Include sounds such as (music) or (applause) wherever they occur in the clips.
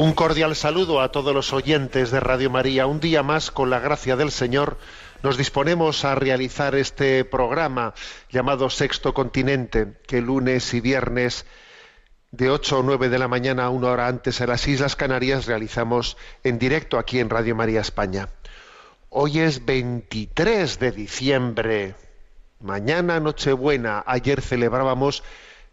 Un cordial saludo a todos los oyentes de Radio María. Un día más, con la gracia del Señor, nos disponemos a realizar este programa llamado Sexto Continente, que lunes y viernes de 8 o 9 de la mañana, una hora antes en las Islas Canarias, realizamos en directo aquí en Radio María España. Hoy es 23 de diciembre, mañana Nochebuena, ayer celebrábamos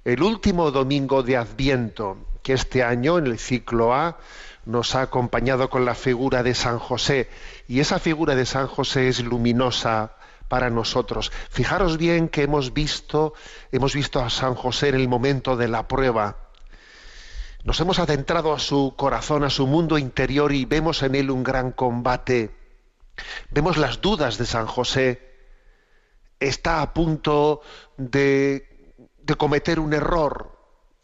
el último domingo de Adviento, que este año en el ciclo A nos ha acompañado con la figura de San José, y esa figura de San José es luminosa para nosotros. Fijaros bien que hemos visto, hemos visto a San José en el momento de la prueba. Nos hemos adentrado a su corazón, a su mundo interior y vemos en él un gran combate. Vemos las dudas de San José. Está a punto de, de cometer un error.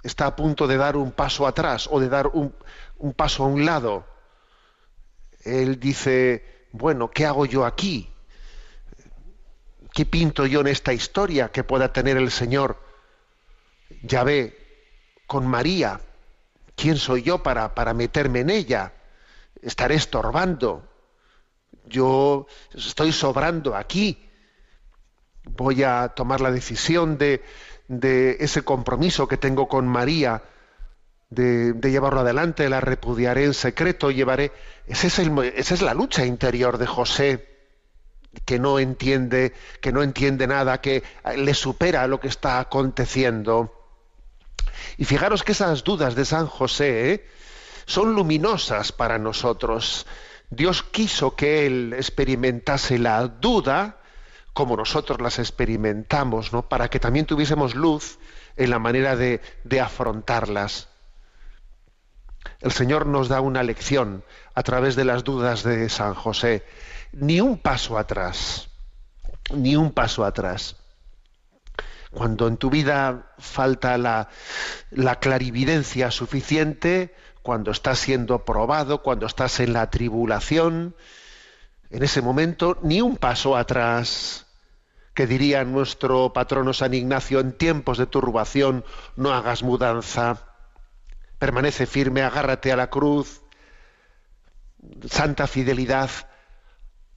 Está a punto de dar un paso atrás o de dar un, un paso a un lado. Él dice, bueno, ¿qué hago yo aquí? ¿Qué pinto yo en esta historia que pueda tener el Señor? Ya ve, con María, ¿quién soy yo para, para meterme en ella? Estaré estorbando. Yo estoy sobrando aquí. Voy a tomar la decisión de, de ese compromiso que tengo con María, de, llevarlo adelante, la repudiaré en secreto, llevaré. Es esa es la lucha interior de José, que no entiende, que no entiende nada, que le supera lo que está aconteciendo. Y fijaros que esas dudas de San José ¿eh? son luminosas para nosotros. Dios quiso que él experimentase la duda como nosotros las experimentamos, ¿no? Para que también tuviésemos luz en la manera de, afrontarlas. El Señor nos da una lección a través de las dudas de San José. Ni un paso atrás, ni un paso atrás. Cuando en tu vida falta la, la clarividencia suficiente, cuando estás siendo probado, cuando estás en la tribulación, en ese momento ni un paso atrás. Que diría nuestro patrono San Ignacio, en tiempos de turbación no hagas mudanza, permanece firme, agárrate a la cruz, santa fidelidad,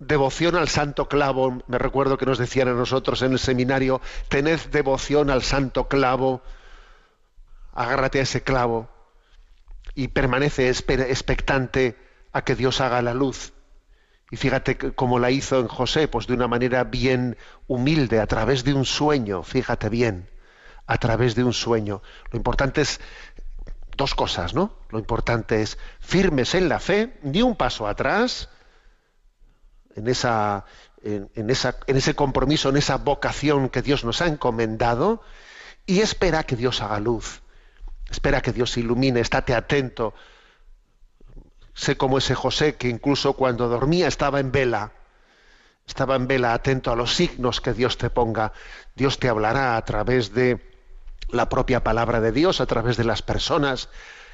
devoción al santo clavo. Me recuerdo que nos decían a nosotros en el seminario, tened devoción al santo clavo, agárrate a ese clavo y permanece expectante a que Dios haga la luz. Y fíjate cómo la hizo en José, pues de una manera bien humilde, a través de un sueño, fíjate bien, a través de un sueño. Lo importante es dos cosas, ¿no? Lo importante es firmes en la fe, ni un paso atrás, en, esa, en, en, esa, en ese compromiso, en esa vocación que Dios nos ha encomendado, y espera que Dios haga luz. Espera que Dios ilumine, estate atento. Sé como ese José que incluso cuando dormía estaba en vela. Estaba en vela atento a los signos que Dios te ponga. Dios te hablará a través de la propia palabra de Dios, a través de las personas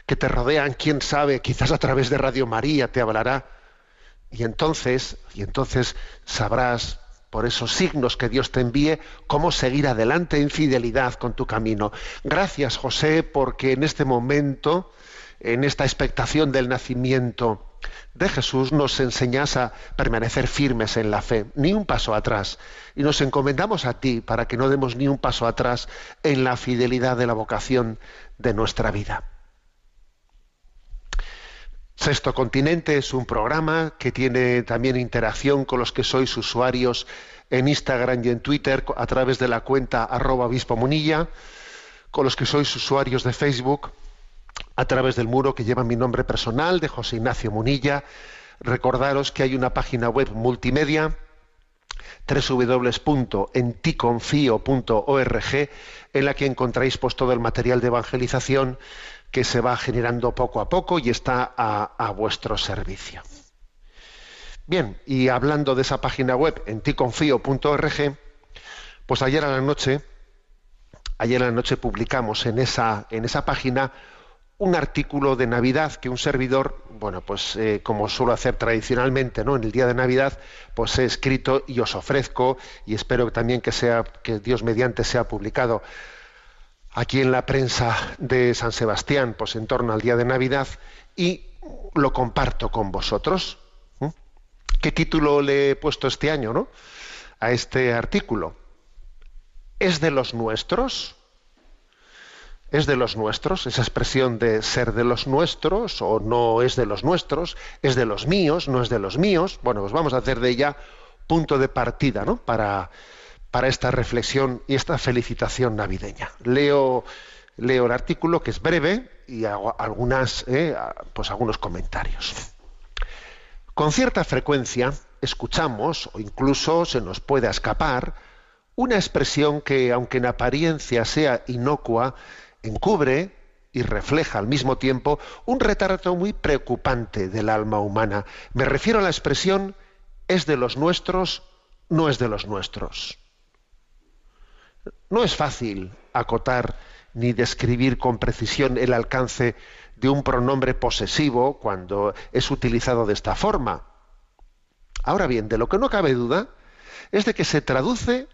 que te rodean, quién sabe, quizás a través de Radio María te hablará. Y entonces, y entonces sabrás por esos signos que Dios te envíe, cómo seguir adelante en fidelidad con tu camino. Gracias, José, porque en este momento, en esta expectación del nacimiento de Jesús, nos enseñas a permanecer firmes en la fe, ni un paso atrás. Y nos encomendamos a ti para que no demos ni un paso atrás en la fidelidad de la vocación de nuestra vida. Sexto Continente es un programa que tiene también interacción con los que sois usuarios en Instagram y en Twitter a través de la cuenta arroba obispo munilla, con los que sois usuarios de Facebook a través del muro que lleva mi nombre personal de José Ignacio Munilla. Recordaros que hay una página web multimedia www.enticonfio.org en la que encontráis pues, todo el material de evangelización que se va generando poco a poco y está a, vuestro servicio. Bien, y hablando de esa página web, en ticonfío.org, pues ayer a la noche, ayer a la noche publicamos en esa, en esa página un artículo de Navidad que un servidor, bueno, pues eh, como suelo hacer tradicionalmente, ¿no? En el día de Navidad, pues he escrito y os ofrezco y espero también que sea que Dios mediante sea publicado aquí en la prensa de San Sebastián, pues en torno al día de Navidad, y lo comparto con vosotros. ¿Qué título le he puesto este año, no? A este artículo. ¿Es de los nuestros? ¿Es de los nuestros? Esa expresión de ser de los nuestros o no es de los nuestros, es de los míos, no es de los míos. Bueno, pues vamos a hacer de ella punto de partida, ¿no? Para para esta reflexión y esta felicitación navideña. Leo, leo el artículo que es breve y hago algunas, eh, pues algunos comentarios. Con cierta frecuencia escuchamos o incluso se nos puede escapar una expresión que, aunque en apariencia sea inocua, encubre y refleja al mismo tiempo un retrato muy preocupante del alma humana. Me refiero a la expresión es de los nuestros, no es de los nuestros. No es fácil acotar ni describir con precisión el alcance de un pronombre posesivo cuando es utilizado de esta forma. Ahora bien, de lo que no cabe duda es de que se traduce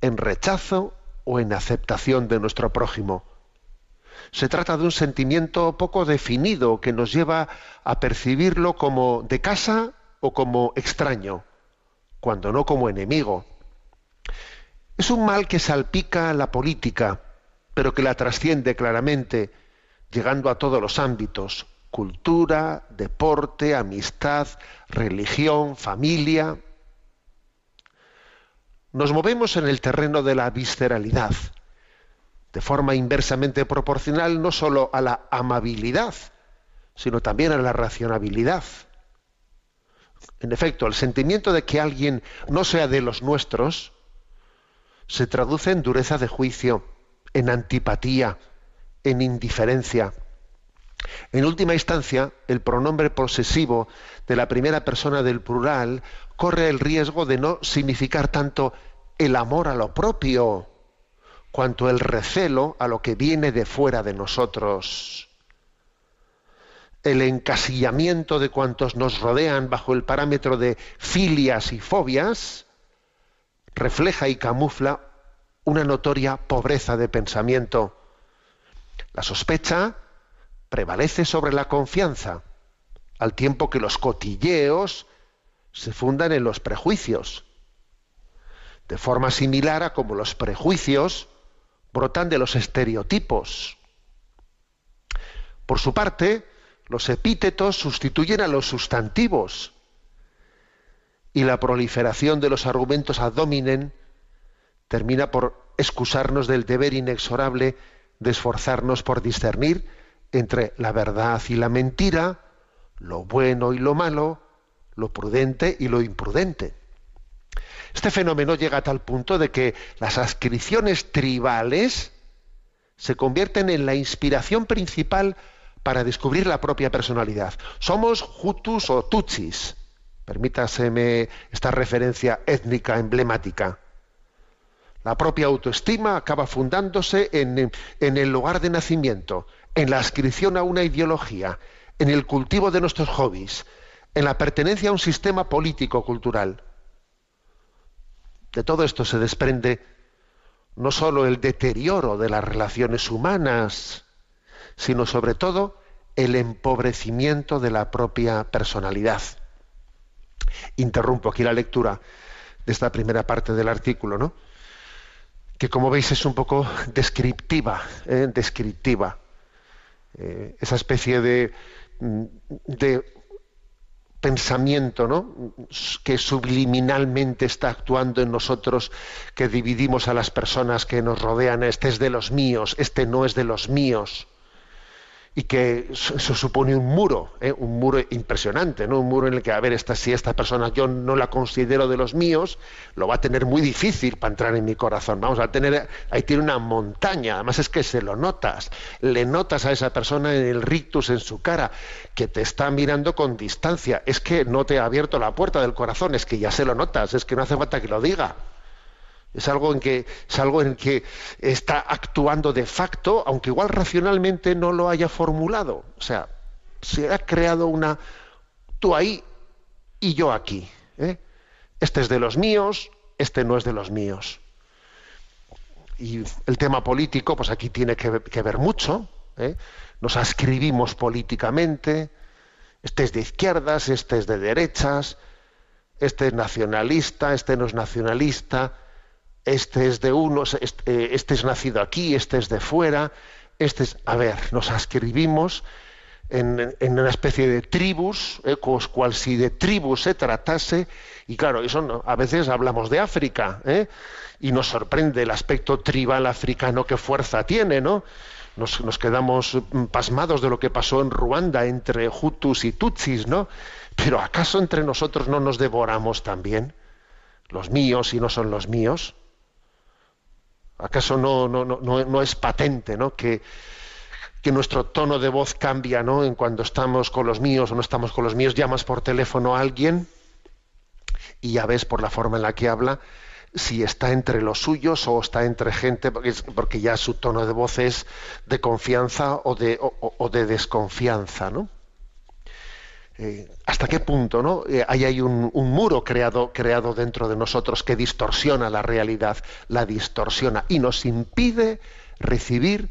en rechazo o en aceptación de nuestro prójimo. Se trata de un sentimiento poco definido que nos lleva a percibirlo como de casa o como extraño, cuando no como enemigo. Es un mal que salpica la política, pero que la trasciende claramente, llegando a todos los ámbitos, cultura, deporte, amistad, religión, familia. Nos movemos en el terreno de la visceralidad, de forma inversamente proporcional no sólo a la amabilidad, sino también a la racionalidad. En efecto, el sentimiento de que alguien no sea de los nuestros se traduce en dureza de juicio, en antipatía, en indiferencia. En última instancia, el pronombre posesivo de la primera persona del plural corre el riesgo de no significar tanto el amor a lo propio, cuanto el recelo a lo que viene de fuera de nosotros. El encasillamiento de cuantos nos rodean bajo el parámetro de filias y fobias refleja y camufla una notoria pobreza de pensamiento. La sospecha prevalece sobre la confianza, al tiempo que los cotilleos se fundan en los prejuicios, de forma similar a como los prejuicios brotan de los estereotipos. Por su parte, los epítetos sustituyen a los sustantivos y la proliferación de los argumentos ad hominem termina por excusarnos del deber inexorable de esforzarnos por discernir entre la verdad y la mentira, lo bueno y lo malo, lo prudente y lo imprudente. Este fenómeno llega a tal punto de que las ascripciones tribales se convierten en la inspiración principal para descubrir la propia personalidad. Somos Hutus o Tutsis. Permítaseme esta referencia étnica emblemática. La propia autoestima acaba fundándose en, en, el lugar de nacimiento, en la adscripción a una ideología, en el cultivo de nuestros hobbies, en la pertenencia a un sistema político-cultural. De todo esto se desprende no sólo el deterioro de las relaciones humanas, sino sobre todo el empobrecimiento de la propia personalidad. Interrumpo aquí la lectura de esta primera parte del artículo, ¿no? que como veis es un poco descriptiva, ¿eh? descriptiva. Eh, esa especie de, mm, de pensamiento ¿no? que subliminalmente está actuando en nosotros, que dividimos a las personas que nos rodean, este es de los míos, este no es de los míos y que eso supone un muro, ¿eh? un muro impresionante, ¿no? Un muro en el que, a ver, esta, si esta persona yo no la considero de los míos, lo va a tener muy difícil para entrar en mi corazón. Vamos a tener, ahí tiene una montaña, además es que se lo notas, le notas a esa persona en el rictus en su cara, que te está mirando con distancia, es que no te ha abierto la puerta del corazón, es que ya se lo notas, es que no hace falta que lo diga. Es algo en que es algo en que está actuando de facto, aunque igual racionalmente no lo haya formulado. O sea, se ha creado una tú ahí y yo aquí. ¿eh? Este es de los míos, este no es de los míos. Y el tema político, pues aquí tiene que, ver mucho. ¿eh? Nos ascribimos políticamente. Este es de izquierdas, este es de derechas, este es nacionalista, este no es nacionalista este es de unos, este, este, es nacido aquí, este es de fuera, este es, a ver, nos ascribimos en, una especie de tribus, eh, cual si de tribus se tratase, y claro, eso a veces hablamos de África, ¿eh? y nos sorprende el aspecto tribal africano, qué fuerza tiene, ¿no? Nos, nos, quedamos pasmados de lo que pasó en Ruanda entre Hutus y Tutsis, ¿no? Pero ¿acaso entre nosotros no nos devoramos también? Los míos y no son los míos. ¿Acaso no, no, no, no es patente ¿no? Que, que, nuestro tono de voz cambia ¿no? en cuando estamos con los míos o no estamos con los míos? Llamas por teléfono a alguien y ya ves por la forma en la que habla si está entre los suyos o está entre gente, porque, ya su tono de voz es de confianza o de, o de desconfianza. ¿no? Eh, hasta qué punto ¿no? Eh, hay, un, muro creado, creado dentro de nosotros que distorsiona la realidad, la distorsiona y nos impide recibir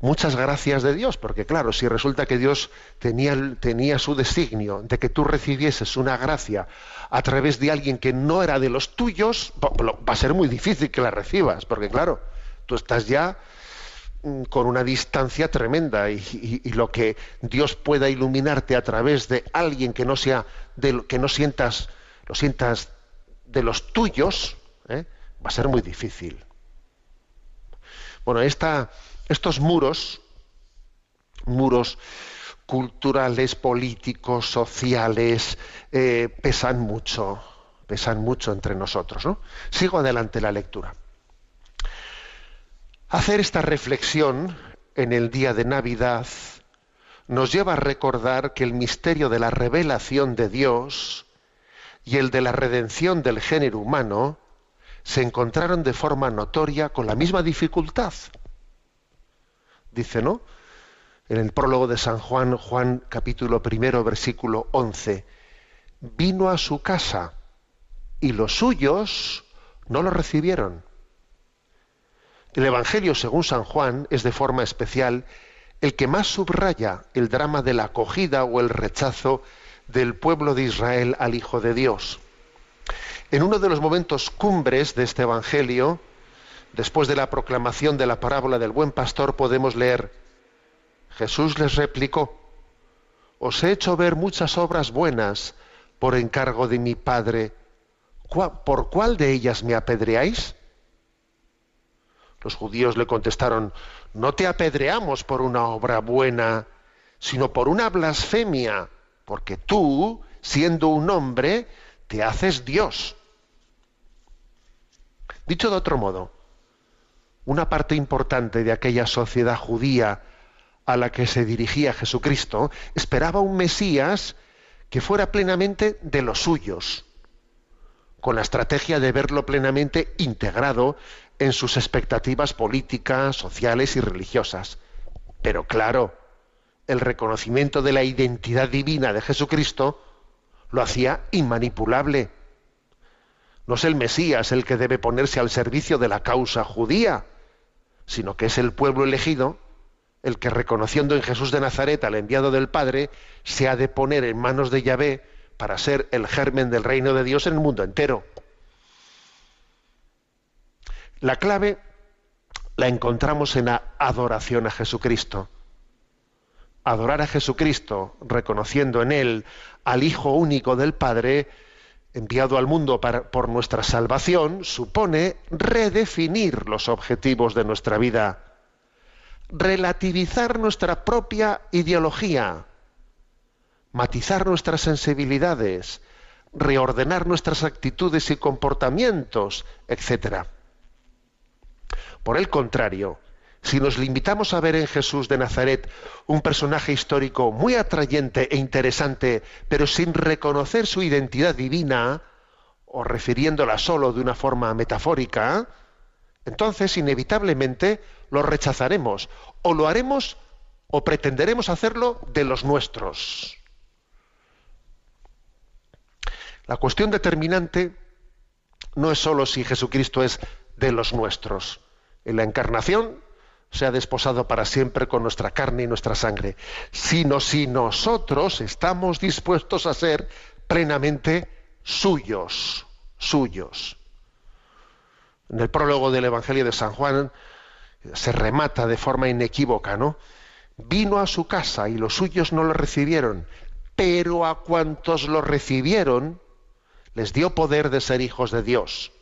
muchas gracias de Dios, porque claro, si resulta que Dios tenía, tenía su designio de que tú recibieses una gracia a través de alguien que no era de los tuyos, va a ser muy difícil que la recibas, porque claro, tú estás ya con una distancia tremenda y, lo que Dios pueda iluminarte a través de alguien que no sea de que no sientas lo sientas de los tuyos ¿eh? va a ser muy difícil bueno estos muros muros culturales políticos sociales eh, pesan mucho pesan mucho entre nosotros ¿no? sigo adelante la lectura Hacer esta reflexión en el día de Navidad nos lleva a recordar que el misterio de la revelación de Dios y el de la redención del género humano se encontraron de forma notoria con la misma dificultad. Dice, ¿no? En el prólogo de San Juan, Juan capítulo primero, versículo 11, vino a su casa y los suyos no lo recibieron. El Evangelio, según San Juan, es de forma especial el que más subraya el drama de la acogida o el rechazo del pueblo de Israel al Hijo de Dios. En uno de los momentos cumbres de este Evangelio, después de la proclamación de la parábola del buen pastor, podemos leer, Jesús les replicó, Os he hecho ver muchas obras buenas por encargo de mi Padre. ¿Por cuál de ellas me apedreáis? Los judíos le contestaron, no te apedreamos por una obra buena, sino por una blasfemia, porque tú, siendo un hombre, te haces Dios. Dicho de otro modo, una parte importante de aquella sociedad judía a la que se dirigía Jesucristo esperaba un Mesías que fuera plenamente de los suyos, con la estrategia de verlo plenamente integrado en sus expectativas políticas, sociales y religiosas. Pero claro, el reconocimiento de la identidad divina de Jesucristo lo hacía inmanipulable. No es el Mesías el que debe ponerse al servicio de la causa judía, sino que es el pueblo elegido el que reconociendo en Jesús de Nazaret al enviado del Padre, se ha de poner en manos de Yahvé para ser el germen del reino de Dios en el mundo entero. La clave la encontramos en la adoración a Jesucristo. Adorar a Jesucristo, reconociendo en Él al Hijo único del Padre, enviado al mundo por nuestra salvación, supone redefinir los objetivos de nuestra vida relativizar nuestra propia ideología, matizar nuestras sensibilidades, reordenar nuestras actitudes y comportamientos, etc. Por el contrario, si nos limitamos a ver en Jesús de Nazaret un personaje histórico muy atrayente e interesante, pero sin reconocer su identidad divina, o refiriéndola solo de una forma metafórica, entonces inevitablemente lo rechazaremos o lo haremos o pretenderemos hacerlo de los nuestros. La cuestión determinante no es sólo si Jesucristo es de los nuestros. En la encarnación se ha desposado para siempre con nuestra carne y nuestra sangre, sino si nosotros estamos dispuestos a ser plenamente suyos, suyos. En el prólogo del Evangelio de San Juan se remata de forma inequívoca, ¿no? Vino a su casa y los suyos no lo recibieron, pero a cuantos lo recibieron les dio poder de ser hijos de Dios,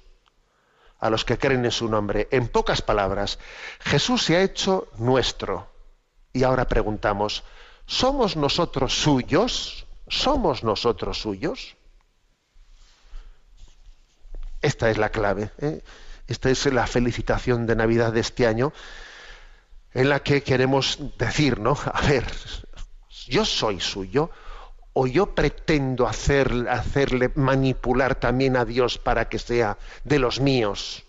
a los que creen en su nombre. En pocas palabras, Jesús se ha hecho nuestro. Y ahora preguntamos, ¿somos nosotros suyos? ¿Somos nosotros suyos? Esta es la clave. ¿eh? Esta es la felicitación de Navidad de este año, en la que queremos decir, ¿no? A ver, yo soy suyo, o yo pretendo hacer, hacerle manipular también a Dios para que sea de los míos.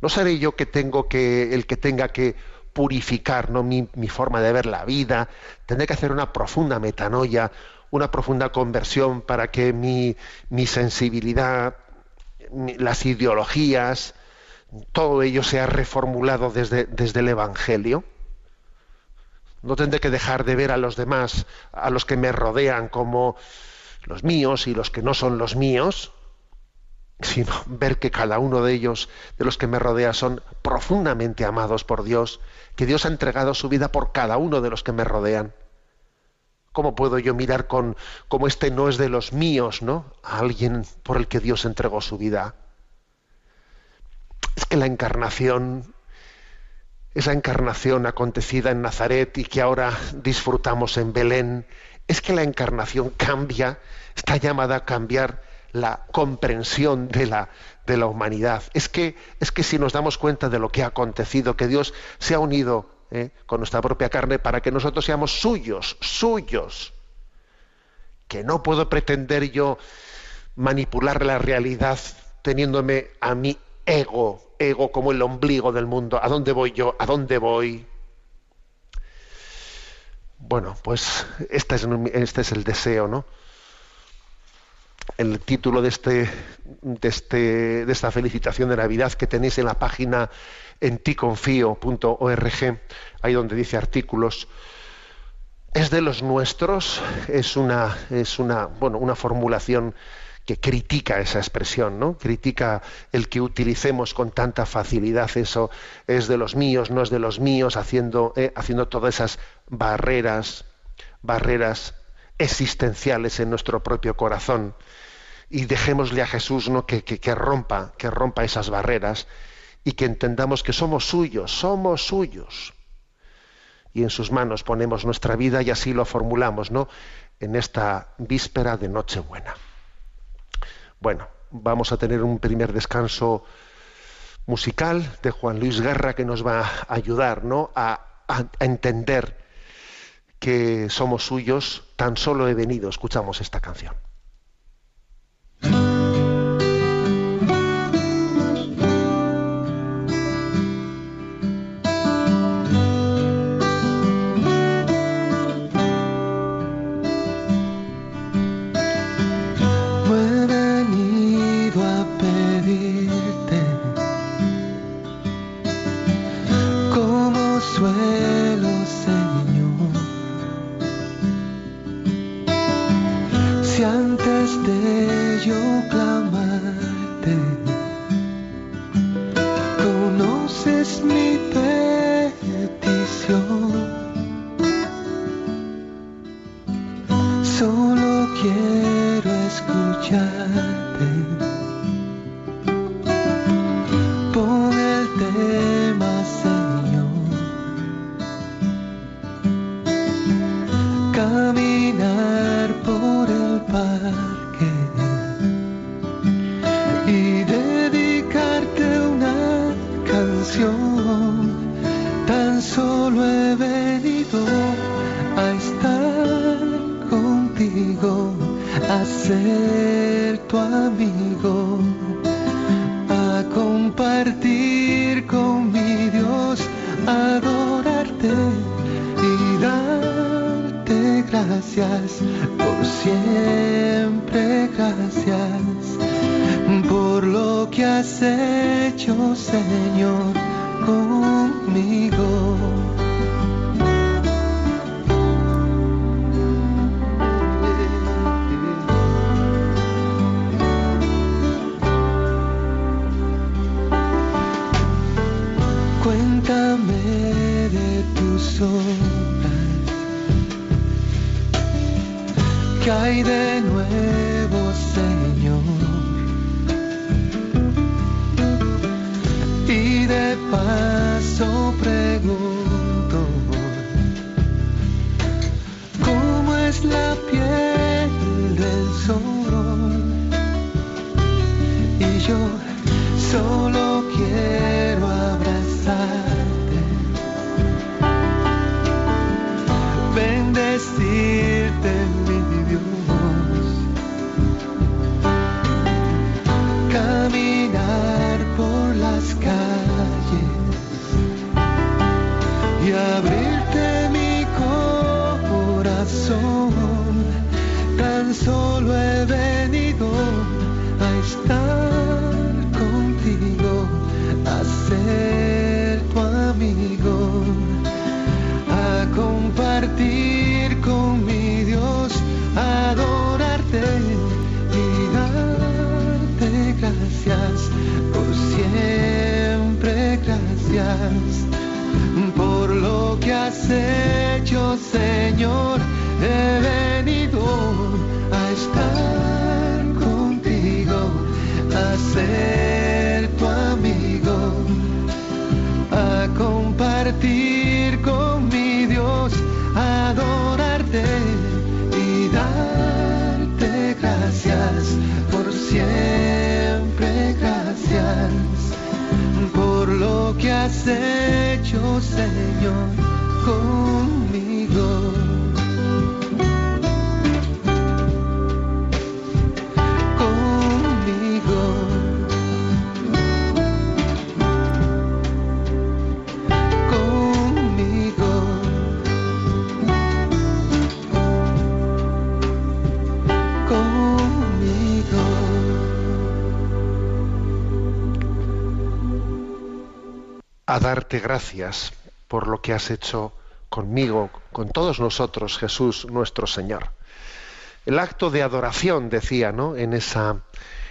No seré yo que que, el que tenga que purificar ¿no? mi, forma de ver la vida, tendré que hacer una profunda metanoia, una profunda conversión para que mi, mi sensibilidad, las ideologías, todo ello se ha reformulado desde, desde el Evangelio. No tendré que dejar de ver a los demás, a los que me rodean como los míos y los que no son los míos, sino ver que cada uno de ellos, de los que me rodea, son profundamente amados por Dios, que Dios ha entregado su vida por cada uno de los que me rodean. ¿Cómo puedo yo mirar con como este no es de los míos, ¿no? A alguien por el que Dios entregó su vida es que la encarnación, esa encarnación acontecida en Nazaret y que ahora disfrutamos en Belén, es que la encarnación cambia, está llamada a cambiar la comprensión de la, de la humanidad. Es que, es que si nos damos cuenta de lo que ha acontecido, que Dios se ha unido eh, con nuestra propia carne para que nosotros seamos suyos, suyos, que no puedo pretender yo manipular la realidad teniéndome a mí ego, ego como el ombligo del mundo. ¿A dónde voy yo? ¿A dónde voy? Bueno, pues este es, este es el deseo, ¿no? El título de, este, de, este, de esta felicitación de Navidad que tenéis en la página en ticonfío.org, ahí donde dice artículos, es de los nuestros, es una, es una, bueno, una formulación que critica esa expresión, ¿no? Critica el que utilicemos con tanta facilidad eso, es de los míos, no es de los míos, haciendo, eh, haciendo todas esas barreras, barreras existenciales en nuestro propio corazón. Y dejémosle a Jesús ¿no? que, que rompa, que rompa esas barreras y que entendamos que somos suyos, somos suyos. Y en sus manos ponemos nuestra vida y así lo formulamos, ¿no? En esta víspera de Nochebuena. Bueno, vamos a tener un primer descanso musical de Juan Luis Guerra que nos va a ayudar ¿no? a, a entender que somos suyos, tan solo he venido. Escuchamos esta canción. Gracias por lo que has hecho conmigo, con todos nosotros, Jesús nuestro Señor. El acto de adoración, decía, ¿no? En esa,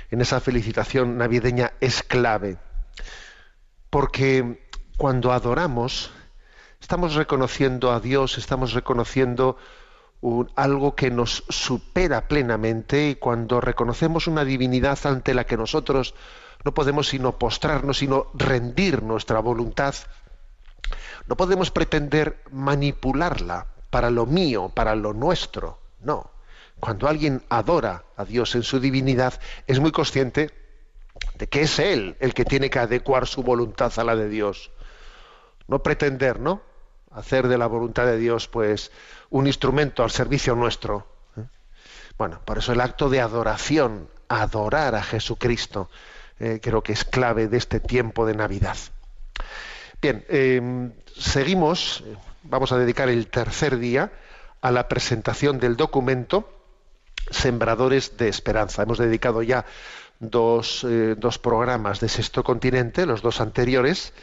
en esa felicitación navideña es clave, porque cuando adoramos estamos reconociendo a Dios, estamos reconociendo algo que nos supera plenamente y cuando reconocemos una divinidad ante la que nosotros no podemos sino postrarnos, sino rendir nuestra voluntad, no podemos pretender manipularla para lo mío, para lo nuestro. No. Cuando alguien adora a Dios en su divinidad, es muy consciente de que es Él el que tiene que adecuar su voluntad a la de Dios. No pretender, ¿no? Hacer de la voluntad de Dios, pues, un instrumento al servicio nuestro. ¿eh? Bueno, por eso el acto de adoración, adorar a Jesucristo, eh, creo que es clave de este tiempo de Navidad. Bien, eh, seguimos, eh, vamos a dedicar el tercer día a la presentación del documento Sembradores de Esperanza. Hemos dedicado ya dos, eh, dos programas de Sexto Continente, los dos anteriores,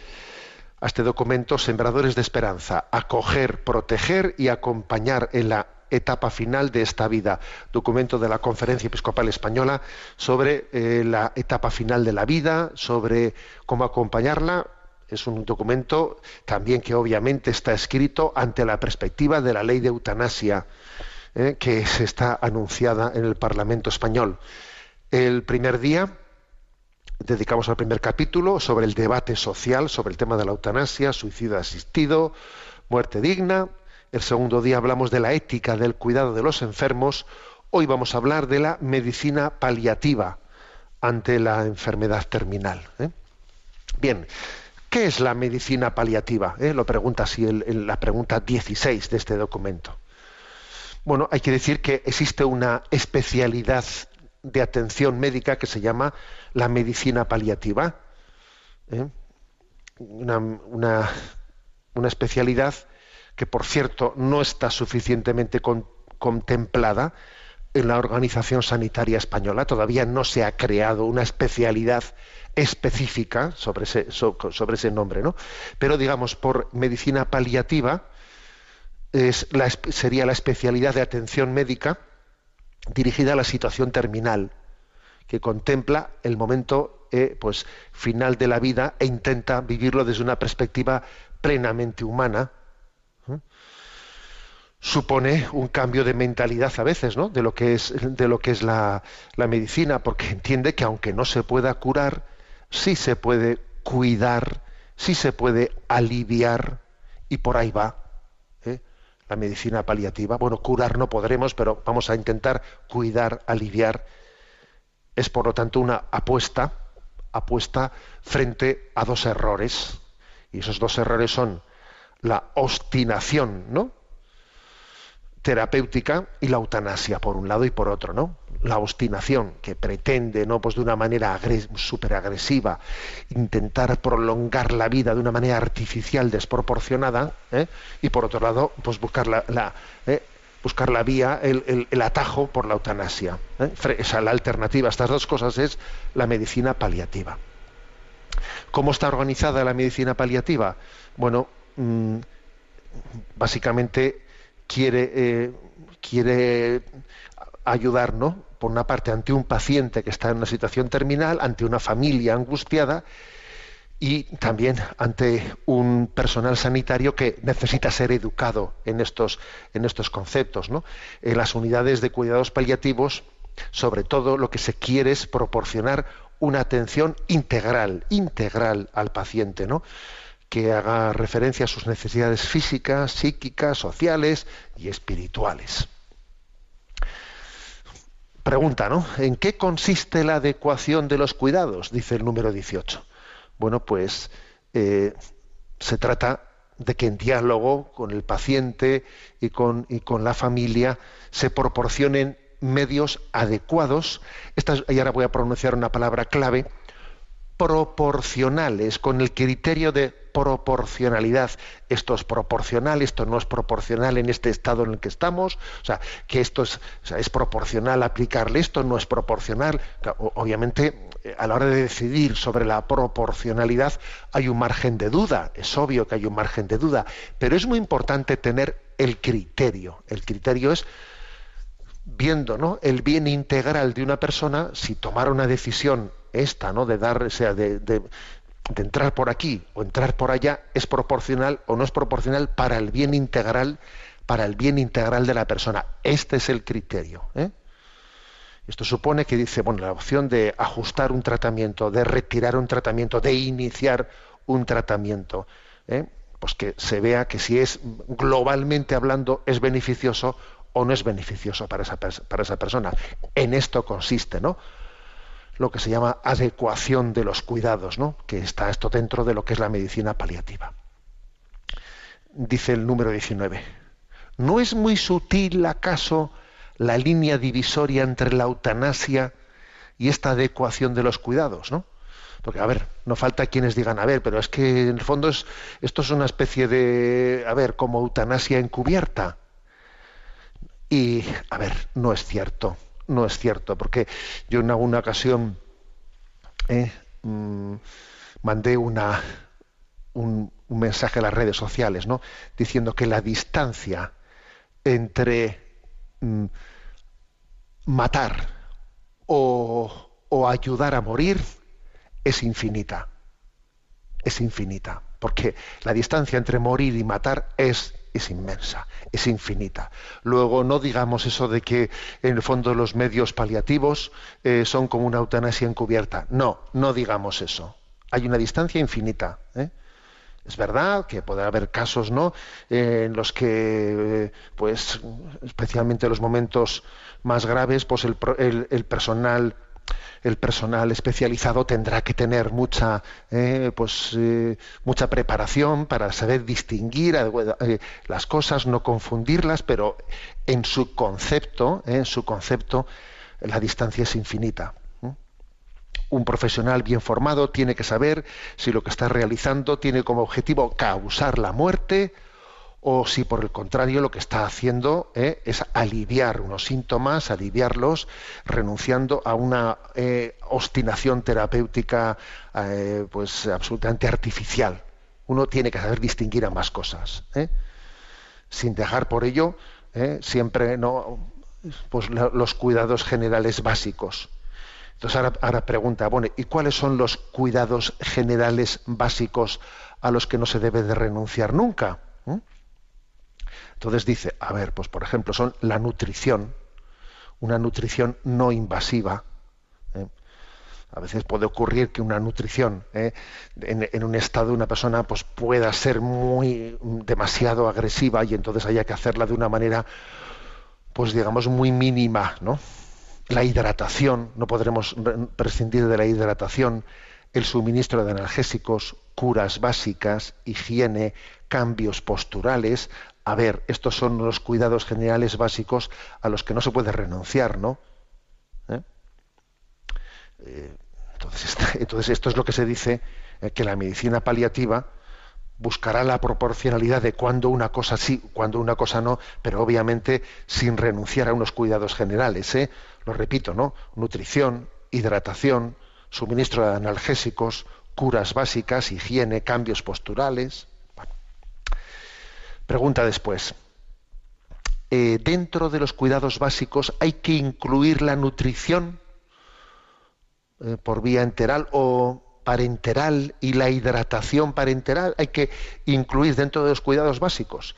a este documento Sembradores de Esperanza, acoger, proteger y acompañar en la etapa final de esta vida, documento de la Conferencia Episcopal Española sobre eh, la etapa final de la vida, sobre cómo acompañarla. Es un documento también que obviamente está escrito ante la perspectiva de la ley de eutanasia eh, que se está anunciada en el Parlamento español. El primer día dedicamos al primer capítulo sobre el debate social, sobre el tema de la eutanasia, suicidio asistido, muerte digna. El segundo día hablamos de la ética del cuidado de los enfermos. Hoy vamos a hablar de la medicina paliativa ante la enfermedad terminal. ¿eh? Bien, ¿Qué es la medicina paliativa? ¿Eh? Lo pregunta así el- el- la pregunta 16 de este documento. Bueno, hay que decir que existe una especialidad de atención médica que se llama la medicina paliativa. ¿eh? Una, especialidad que, por cierto, no está suficientemente con- contemplada en la Organización Sanitaria Española. Todavía no se ha creado una especialidad específica sobre ese, nombre, ¿no? Pero, digamos, por medicina paliativa, sería la especialidad de atención médica dirigida a la situación terminal, que contempla el momento eh, pues, final de la vida e intenta vivirlo desde una perspectiva plenamente humana. Supone un cambio de mentalidad a veces, ¿no? De lo que es, de lo que es la, la medicina, porque entiende que aunque no se pueda curar, sí se puede cuidar, sí se puede aliviar, y por ahí va ¿eh? la medicina paliativa. Bueno, curar no podremos, pero vamos a intentar cuidar, aliviar. Es por lo tanto una apuesta, apuesta frente a dos errores. Y esos dos errores son la obstinación, ¿no? terapéutica y la eutanasia por un lado y por otro, ¿no? La obstinación que pretende, ¿no? Pues de una manera súper agresiva intentar prolongar la vida de una manera artificial desproporcionada, ¿eh? y por otro lado, pues buscar la, la, ¿eh? buscar la vía, el, atajo por la eutanasia. ¿eh? O sea, la alternativa a estas dos cosas es la medicina paliativa. ¿Cómo está organizada la medicina paliativa? Bueno, mm, básicamente quiere, eh, quiere ayudar, ¿no? Por una parte, ante un paciente que está en una situación terminal, ante una familia angustiada y también ante un personal sanitario que necesita ser educado en estos, en estos conceptos. ¿no? En las unidades de cuidados paliativos, sobre todo, lo que se quiere es proporcionar una atención integral, integral al paciente, ¿no? Que haga referencia a sus necesidades físicas, psíquicas, sociales y espirituales. Pregunta, ¿no? ¿En qué consiste la adecuación de los cuidados? Dice el número 18. Bueno, pues eh, se trata de que en diálogo con el paciente y con, y con la familia se proporcionen medios adecuados. Esta es- y ahora voy a pronunciar una palabra clave, proporcionales, con el criterio de proporcionalidad. Esto es proporcional, esto no es proporcional en este estado en el que estamos, o sea, que esto es, es proporcional aplicarle esto, no es proporcional. Obviamente, eh, a la hora de decidir sobre la proporcionalidad hay un margen de duda, es obvio que hay un margen de duda, pero es muy importante tener el criterio. El criterio es viendo ¿no? el bien integral de una persona, si tomara una decisión esta, ¿no? de dar, o sea, de- de entrar por aquí o entrar por allá, es proporcional o no es proporcional para el bien integral, para el bien integral de la persona. Este es el criterio. ¿eh? Esto supone que dice, bueno, la opción de ajustar un tratamiento, de retirar un tratamiento, de iniciar un tratamiento, ¿eh? pues que se vea que si es globalmente hablando es beneficioso o no es beneficioso para esa, para esa persona. En esto consiste, ¿no? Lo que se llama adecuación de los cuidados, ¿no? Que está esto dentro de lo que es la medicina paliativa. Dice el número 19. ¿No es muy sutil acaso la línea divisoria entre la eutanasia y esta adecuación de los cuidados, ¿no? Porque, a ver, no falta quienes digan, a ver, pero es que en el fondo es, esto es una especie de, a ver, como eutanasia encubierta. Y, a ver, no es cierto, no es cierto, porque yo en alguna ocasión eh, mm, mandé una, un, mensaje a las redes sociales, ¿no? Diciendo que la distancia entre mm, matar o ayudar a morir es infinita. Es infinita. Porque la distancia entre morir y matar es, es inmensa, es infinita. Luego, no digamos eso de que en el fondo los medios paliativos eh, son como una eutanasia encubierta. No, no digamos eso. Hay una distancia infinita. ¿eh? Es verdad que puede haber casos, ¿no? En los que, pues, especialmente en los momentos más graves, pues el, el- el personal el personal especializado tendrá que tener mucha, eh, pues, eh, mucha preparación para saber distinguir eh, las cosas, no confundirlas, pero en su concepto, en su concepto, la distancia es infinita. Un profesional bien formado tiene que saber si lo que está realizando tiene como objetivo causar la muerte o si por el contrario lo que está haciendo eh, es aliviar unos síntomas, aliviarlos, renunciando a una eh, obstinación terapéutica eh, pues absolutamente artificial. Uno tiene que saber distinguir ambas cosas, sin dejar por ello siempre no pues, los cuidados generales básicos. Entonces ahora, ahora pregunta, bueno, ¿y cuáles son los cuidados generales básicos a los que no se debe de renunciar nunca? Entonces dice, a ver, pues por ejemplo, son la nutrición, una nutrición no invasiva. ¿eh? A veces puede ocurrir que una nutrición ¿eh? en, un estado de una persona pues pueda ser muy demasiado agresiva y entonces haya que hacerla de una manera pues digamos muy mínima, ¿no? La hidratación, no podremos prescindir de la hidratación, el suministro de analgésicos, curas básicas, higiene, cambios posturales, a ver, estos son los cuidados generales básicos a los que no se puede renunciar, ¿no? ¿Eh? Eh, (laughs) entonces, esto es lo que se dice, eh, que la medicina paliativa buscará la proporcionalidad de cuando una cosa sí, cuando una cosa no, pero obviamente sin renunciar a unos cuidados generales. Lo repito, ¿no? Nutrición, hidratación, suministro de analgésicos, curas básicas, higiene, cambios posturales. Pregunta después. Eh, dentro de los cuidados básicos hay que incluir la nutrición eh, por vía enteral o parenteral y la hidratación parenteral hay que incluir dentro de los cuidados básicos.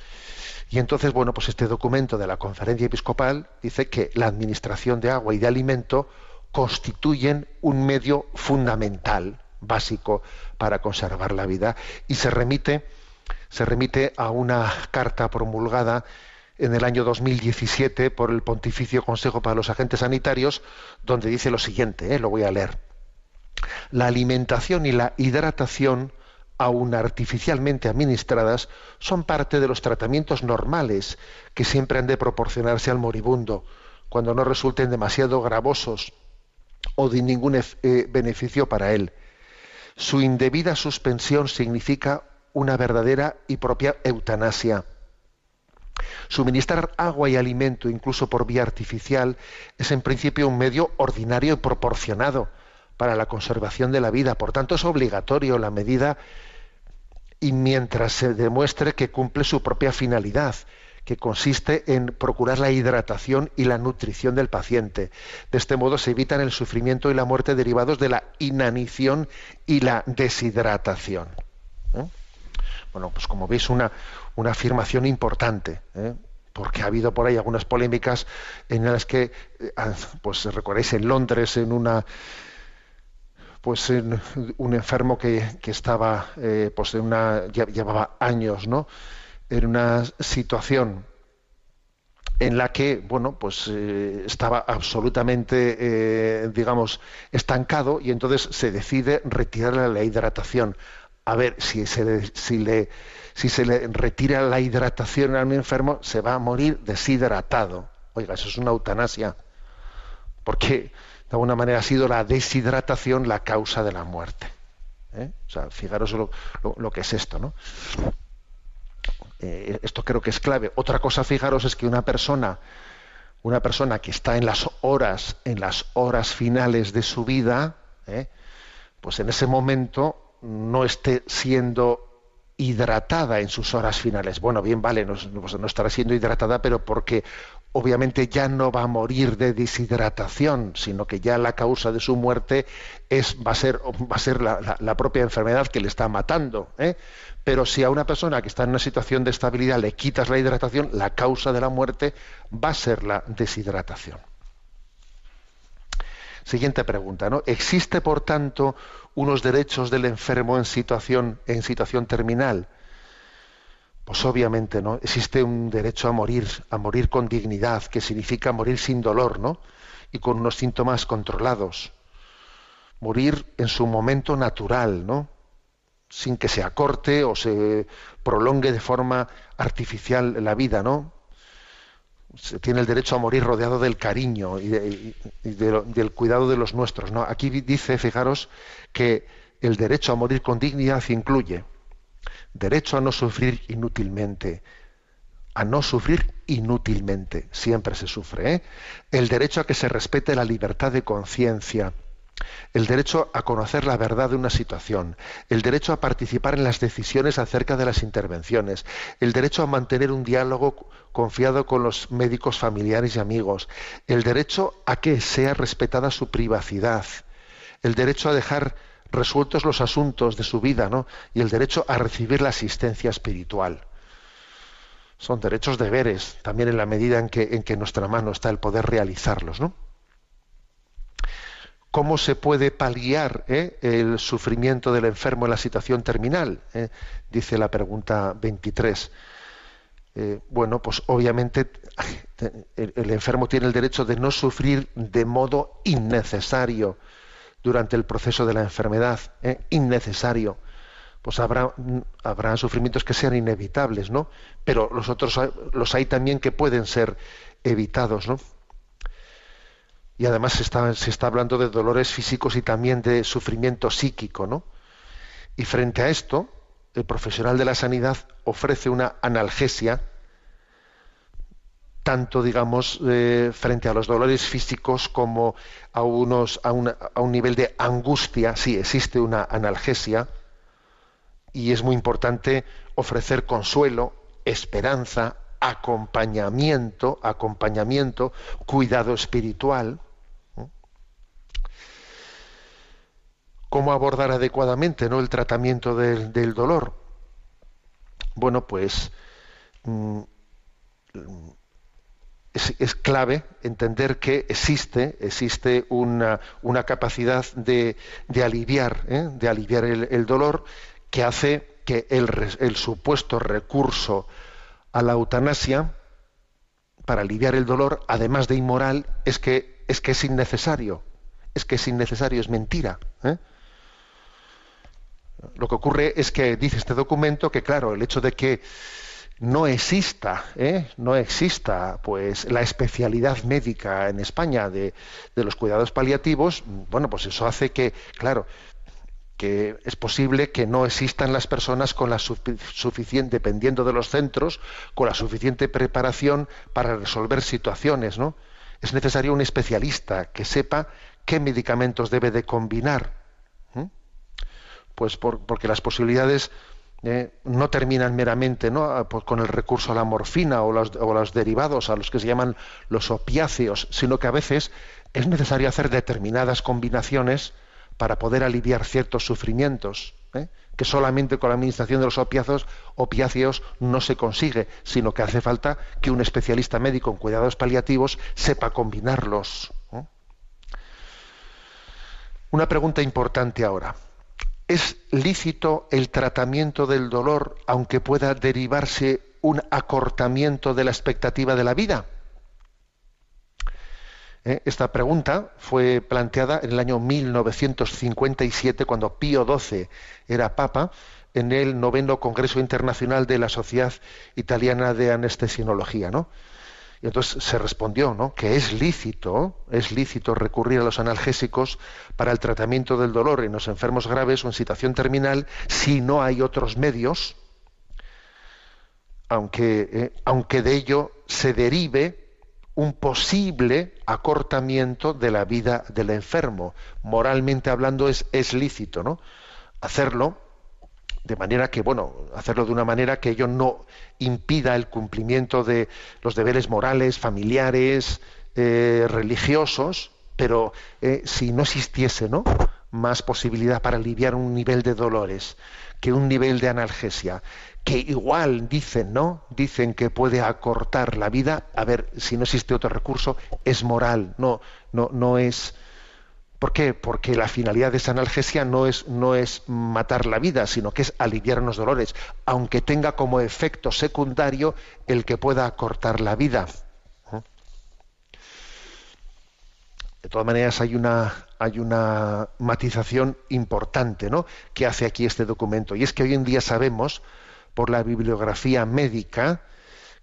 Y entonces, bueno, pues este documento de la conferencia episcopal dice que la administración de agua y de alimento constituyen un medio fundamental, básico, para conservar la vida. Y se remite se remite a una carta promulgada en el año 2017 por el Pontificio Consejo para los Agentes Sanitarios, donde dice lo siguiente, ¿eh? lo voy a leer. La alimentación y la hidratación, aun artificialmente administradas, son parte de los tratamientos normales que siempre han de proporcionarse al moribundo, cuando no resulten demasiado gravosos o de ningún eh, beneficio para él. Su indebida suspensión significa una verdadera y propia eutanasia. Suministrar agua y alimento, incluso por vía artificial, es en principio un medio ordinario y proporcionado para la conservación de la vida. Por tanto, es obligatorio la medida y mientras se demuestre que cumple su propia finalidad, que consiste en procurar la hidratación y la nutrición del paciente. De este modo se evitan el sufrimiento y la muerte derivados de la inanición y la deshidratación. ¿Eh? Bueno, pues como veis, una, una afirmación importante. ¿eh? porque ha habido por ahí algunas polémicas en las que, eh, pues recordáis en Londres, en una pues en un enfermo que, estaba, eh, pues en una, llevaba años, ¿no? En una situación en la que, bueno, pues estaba absolutamente, digamos, estancado y entonces se decide retirar la hidratación a ver si se, si, le, si se le retira la hidratación a un enfermo, se va a morir deshidratado. Oiga, eso es una eutanasia, porque de alguna manera ha sido la deshidratación la causa de la muerte. ¿eh? O sea, fijaros lo, que es esto, ¿no? Eh, esto creo que es clave. Otra cosa, fijaros, es que una persona, una persona que está en las horas, en las horas finales de su vida, ¿eh? pues en ese momento no esté siendo hidratada en sus horas finales. Bueno, bien, vale, no, no, estará siendo hidratada, pero porque obviamente ya no va a morir de deshidratación, sino que ya la causa de su muerte es, va a ser, va a ser la, propia enfermedad que le está matando. ¿eh? Pero si a una persona que está en una situación de estabilidad le quitas la hidratación, la causa de la muerte va a ser la deshidratación. Siguiente pregunta, ¿no? ¿Existe, por tanto, unos derechos del enfermo en situación, en situación terminal? Pues obviamente no. Existe un derecho a morir, a morir con dignidad, que significa morir sin dolor, ¿no? Y con unos síntomas controlados. morir en su momento natural, ¿no? Sin que se acorte o se prolongue de forma artificial la vida, ¿no? Se tiene el derecho a morir rodeado del cariño y, del cuidado de los nuestros, ¿no? Aquí dice, fijaros, que el derecho a morir con dignidad incluye derecho a no sufrir inútilmente, a no sufrir inútilmente, siempre se sufre, ¿eh? el derecho a que se respete la libertad de conciencia, el derecho a conocer la verdad de una situación, el derecho a participar en las decisiones acerca de las intervenciones, el derecho a mantener un diálogo confiado con los médicos familiares y amigos, el derecho a que sea respetada su privacidad, el derecho a dejar resueltos los asuntos de su vida, ¿no? Y el derecho a recibir la asistencia espiritual. Son derechos deberes, también en la medida en que, en que en nuestra mano está el poder realizarlos, ¿no? ¿Cómo se puede paliar eh, el sufrimiento del enfermo en la situación terminal? eh? Dice la pregunta 23. Eh, bueno, pues obviamente el, enfermo tiene el derecho de no sufrir de modo innecesario durante el proceso de la enfermedad, innecesario. Pues habrá, habrá sufrimientos que sean inevitables, ¿no? Pero los otros los hay también que pueden ser evitados, ¿no? Y además se está, se está hablando de dolores físicos y también de sufrimiento psíquico, ¿no? Y frente a esto, el profesional de la sanidad ofrece una analgesia, tanto, digamos, eh, frente a los dolores físicos como a, unos, a, a un nivel de angustia. Sí, existe una analgesia y es muy importante ofrecer consuelo, esperanza, acompañamiento, acompañamiento, cuidado espiritual. ¿Cómo abordar adecuadamente ¿no? el tratamiento del, dolor? Bueno, pues mm, es, clave entender que existe, existe una, capacidad de, de aliviar, ¿eh? de aliviar el, dolor que hace que el supuesto recurso a la eutanasia para aliviar el dolor, además de inmoral, es que es que es innecesario. Es que es innecesario, es mentira. ¿eh? Lo que ocurre es que dice este documento que, claro, el hecho de que no exista, ¿eh? no exista, pues la especialidad médica en España de, los cuidados paliativos, bueno, pues eso hace que, claro, que es posible que no existan las personas con la sufi- suficiente, dependiendo de los centros, con la suficiente preparación para resolver situaciones, ¿no? Es necesario un especialista que sepa qué medicamentos debe de combinar. Pues por- porque las posibilidades eh, no terminan meramente ¿no? Ah, pues con el recurso a la morfina o los, o los derivados a los que se llaman los opiáceos, sino que a veces es necesario hacer determinadas combinaciones para poder aliviar ciertos sufrimientos, ¿eh? que solamente con la administración de los opiáceos, opiáceos no se consigue, sino que hace falta que un especialista médico en cuidados paliativos sepa combinarlos. Una pregunta importante ahora. ¿Es lícito el tratamiento del dolor aunque pueda derivarse un acortamiento de la expectativa de la vida? Eh, Esta pregunta fue planteada en el año 1957 cuando Pío XII era papa en el noveno Congreso Internacional de la Sociedad Italiana de Anestesiología, ¿no? Y entonces se respondió ¿no? que es lícito, es lícito recurrir a los analgésicos para el tratamiento del dolor en los enfermos graves o en situación terminal si no hay otros medios, aunque, eh, aunque de ello se derive un posible acortamiento de la vida del enfermo. Moralmente hablando es, es lícito, ¿no? Hacerlo de manera que, bueno, hacerlo de una manera que ello no impida el cumplimiento de los deberes morales, familiares, eh, religiosos, pero eh, si no existiese, ¿no? Más posibilidad para aliviar un nivel de dolores que un nivel de analgesia, que igual dicen, ¿no? Dicen que puede acortar la vida. A ver, si no existe otro recurso, es moral, no, no, no es. ¿Por qué? Porque la finalidad de esa analgesia no es, no es matar la vida, sino que es aliviar los dolores, aunque tenga como efecto secundario el que pueda acortar la vida. De todas maneras, hay una, hay una matización importante ¿no? que hace aquí este documento. Y es que hoy en día sabemos, por la bibliografía médica,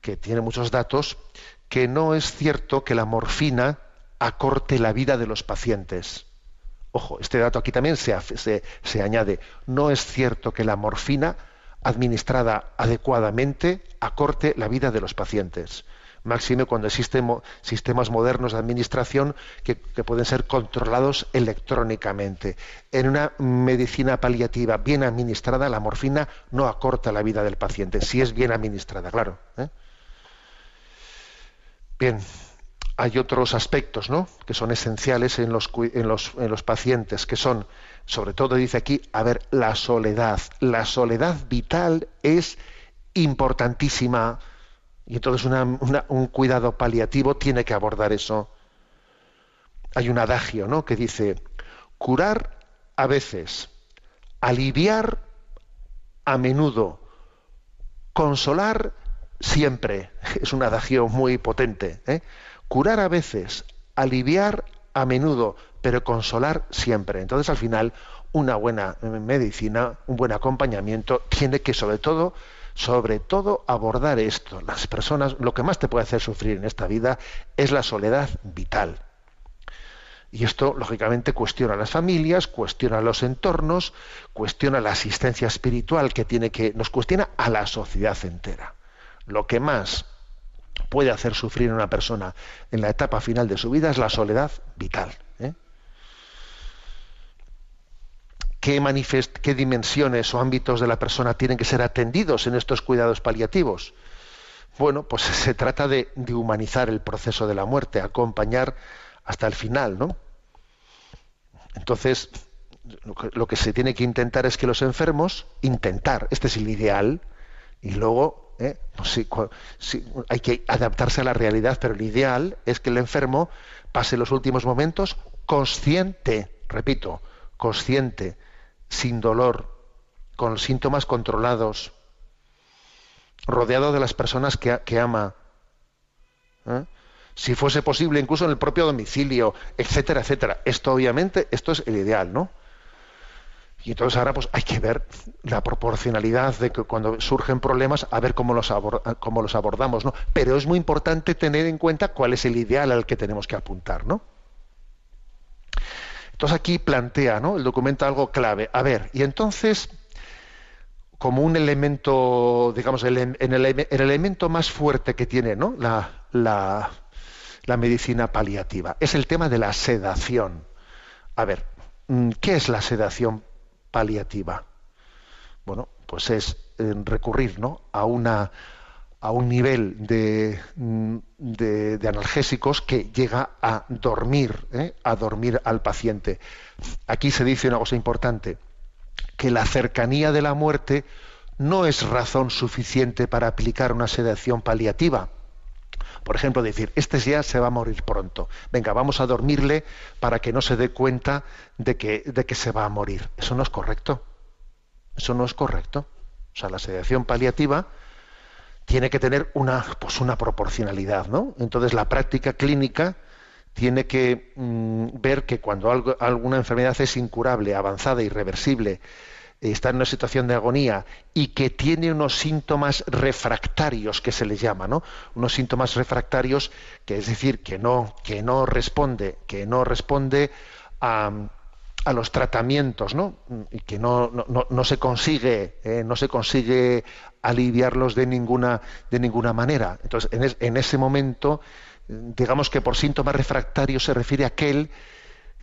que tiene muchos datos, que no es cierto que la morfina acorte la vida de los pacientes. Ojo, este dato aquí también se, se, se añade. No es cierto que la morfina administrada adecuadamente acorte la vida de los pacientes máxime cuando existen sistemas modernos de administración que, que pueden ser controlados electrónicamente. En una medicina paliativa bien administrada, la morfina no acorta la vida del paciente, si es bien administrada, claro. ¿eh? Bien, hay otros aspectos ¿no? que son esenciales en los, en, los, en los pacientes, que son, sobre todo dice aquí, a ver, la soledad. La soledad vital es importantísima y entonces una- un cuidado paliativo tiene que abordar eso. Hay un adagio ¿no? que dice, curar a veces, aliviar a menudo, consolar siempre. (laughs) Es un adagio muy potente. ¿eh? Curar a veces, aliviar a menudo, pero consolar siempre. Entonces, al final, una buena eh, medicina, un buen acompañamiento, tiene que, sobre todo, sobre todo, abordar esto. Las personas, lo que más te puede hacer sufrir en esta vida es la soledad vital. Y esto, lógicamente, cuestiona a las familias, cuestiona a los entornos, cuestiona la asistencia espiritual que tiene que, nos cuestiona a la sociedad entera. Lo que más puede hacer sufrir a una persona en la etapa final de su vida es la soledad vital. ¿eh? ¿Qué, ¿Qué dimensiones o ámbitos de la persona tienen que ser atendidos en estos cuidados paliativos? Bueno, pues (laughs) se trata de, de humanizar el proceso de la muerte, acompañar hasta el final, ¿no? Entonces, lo que se tiene que intentar es que los enfermos, intentar, este es el ideal, y luego, ¿eh? pues cua- sí, hay que adaptarse a la realidad, pero el ideal es que el enfermo pase los últimos momentos consciente, repito, consciente, sin dolor, con síntomas controlados, rodeado de las personas que, que ama. ¿eh? Si fuese posible, incluso en el propio domicilio, etcétera, etcétera. Esto obviamente, esto es el ideal, ¿no? Y entonces ahora pues hay que ver la proporcionalidad de que cuando surgen problemas, a ver cómo los, cómo los abordamos, ¿no? Pero es muy importante tener en cuenta cuál es el ideal al que tenemos que apuntar, ¿no? Entonces aquí plantea, ¿no? El documento algo clave. A ver, y entonces, como un elemento, digamos, el, en el, el elemento más fuerte que tiene, ¿no? La, la, la medicina paliativa es el tema de la sedación. A ver, mm, ¿qué es la sedación paliativa? Bueno, pues es eh, recurrir ¿no? a, una, a un nivel de, mm, de- analgésicos que llega a dormir, ¿eh? a dormir al paciente. Aquí se dice una cosa importante, que la cercanía de la muerte no es razón suficiente para aplicar una sedación paliativa. Por ejemplo, decir, este ya se va a morir pronto. Venga, vamos a dormirle para que no se dé cuenta de que, de que se va a morir. Eso no es correcto. Eso no es correcto. O sea, la sedación paliativa tiene que tener una, pues una proporcionalidad, ¿no? Entonces, la práctica clínica tiene que mm, ver que cuando algo- alguna enfermedad es incurable, avanzada, irreversible, está en una situación de agonía y que tiene unos síntomas refractarios que se les llama, ¿no? Unos síntomas refractarios que es decir que no que no responde que no responde a, a los tratamientos, ¿no? Y que no, no, no- no se consigue eh, no se consigue aliviarlos de ninguna de ninguna manera. Entonces en, es- en ese momento digamos que por síntomas refractarios se refiere a aquel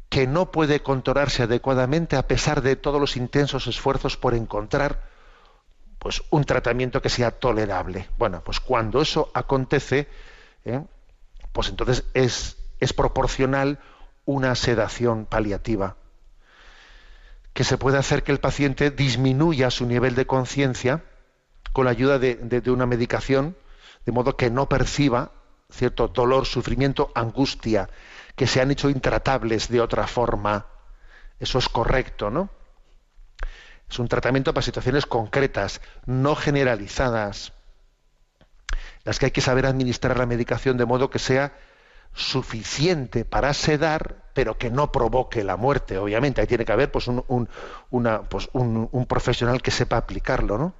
que no puede controlarse adecuadamente a pesar de todos los intensos esfuerzos por encontrar pues un tratamiento que sea tolerable. Bueno, pues cuando eso acontece, ¿eh? pues entonces es, es proporcional una sedación paliativa que se puede hacer que el paciente disminuya su nivel de conciencia con la ayuda de, de- de una medicación, de modo que no perciba cierto dolor, sufrimiento, angustia, que se han hecho intratables de otra forma. Eso es correcto, ¿no? Es un tratamiento para situaciones concretas, no generalizadas, las que hay que saber administrar la medicación de modo que sea suficiente para sedar, pero que no provoque la muerte, obviamente. Ahí tiene que haber pues, un, un- pues, profesional que sepa aplicarlo, ¿no?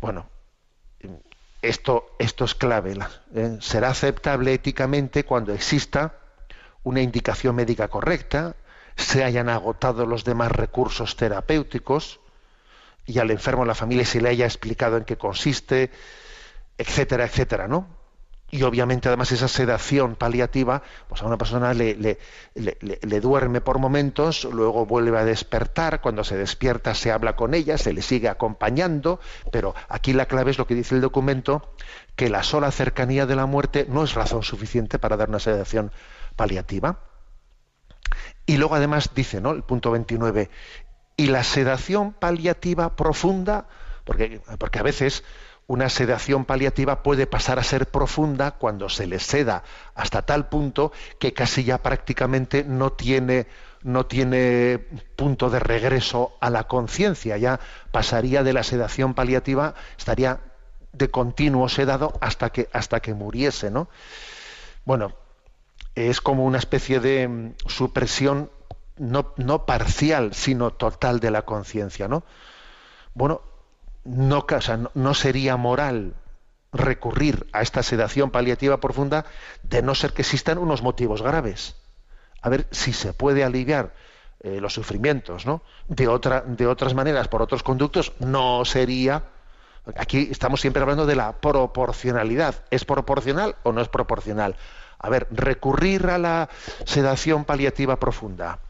Bueno, esto, esto es clave. la- ¿eh? Será aceptable éticamente cuando exista una indicación médica correcta, se hayan agotado los demás recursos terapéuticos y al enfermo, la familia, se le haya explicado en qué consiste, etcétera, etcétera, ¿no? Y obviamente además esa sedación paliativa, pues a una persona le, duerme por momentos, luego vuelve a despertar, cuando se despierta se habla con ella, se le sigue acompañando, pero aquí la clave es lo que dice el documento, que la sola cercanía de la muerte no es razón suficiente para dar una sedación paliativa. Y luego además dice, ¿no? El punto 29, y la sedación paliativa profunda, porque, porque a veces una sedación paliativa puede pasar a ser profunda cuando se le seda hasta tal punto que casi ya prácticamente no tiene no tiene punto de regreso a la conciencia, ya pasaría de la sedación paliativa, estaría de continuo sedado hasta que hasta que muriese, ¿no? Bueno, es como una especie de mm, supresión no, no parcial, sino total de la conciencia, ¿no? Bueno, no, sería moral recurrir a esta sedación paliativa profunda de no ser que existan unos motivos graves. A ver si se puede aliviar eh, los sufrimientos, ¿no? De, otra, de otras maneras, por otros conductos, no sería. Aquí estamos siempre hablando de la proporcionalidad. ¿Es proporcional o no es proporcional? A ver, recurrir a la sedación paliativa profunda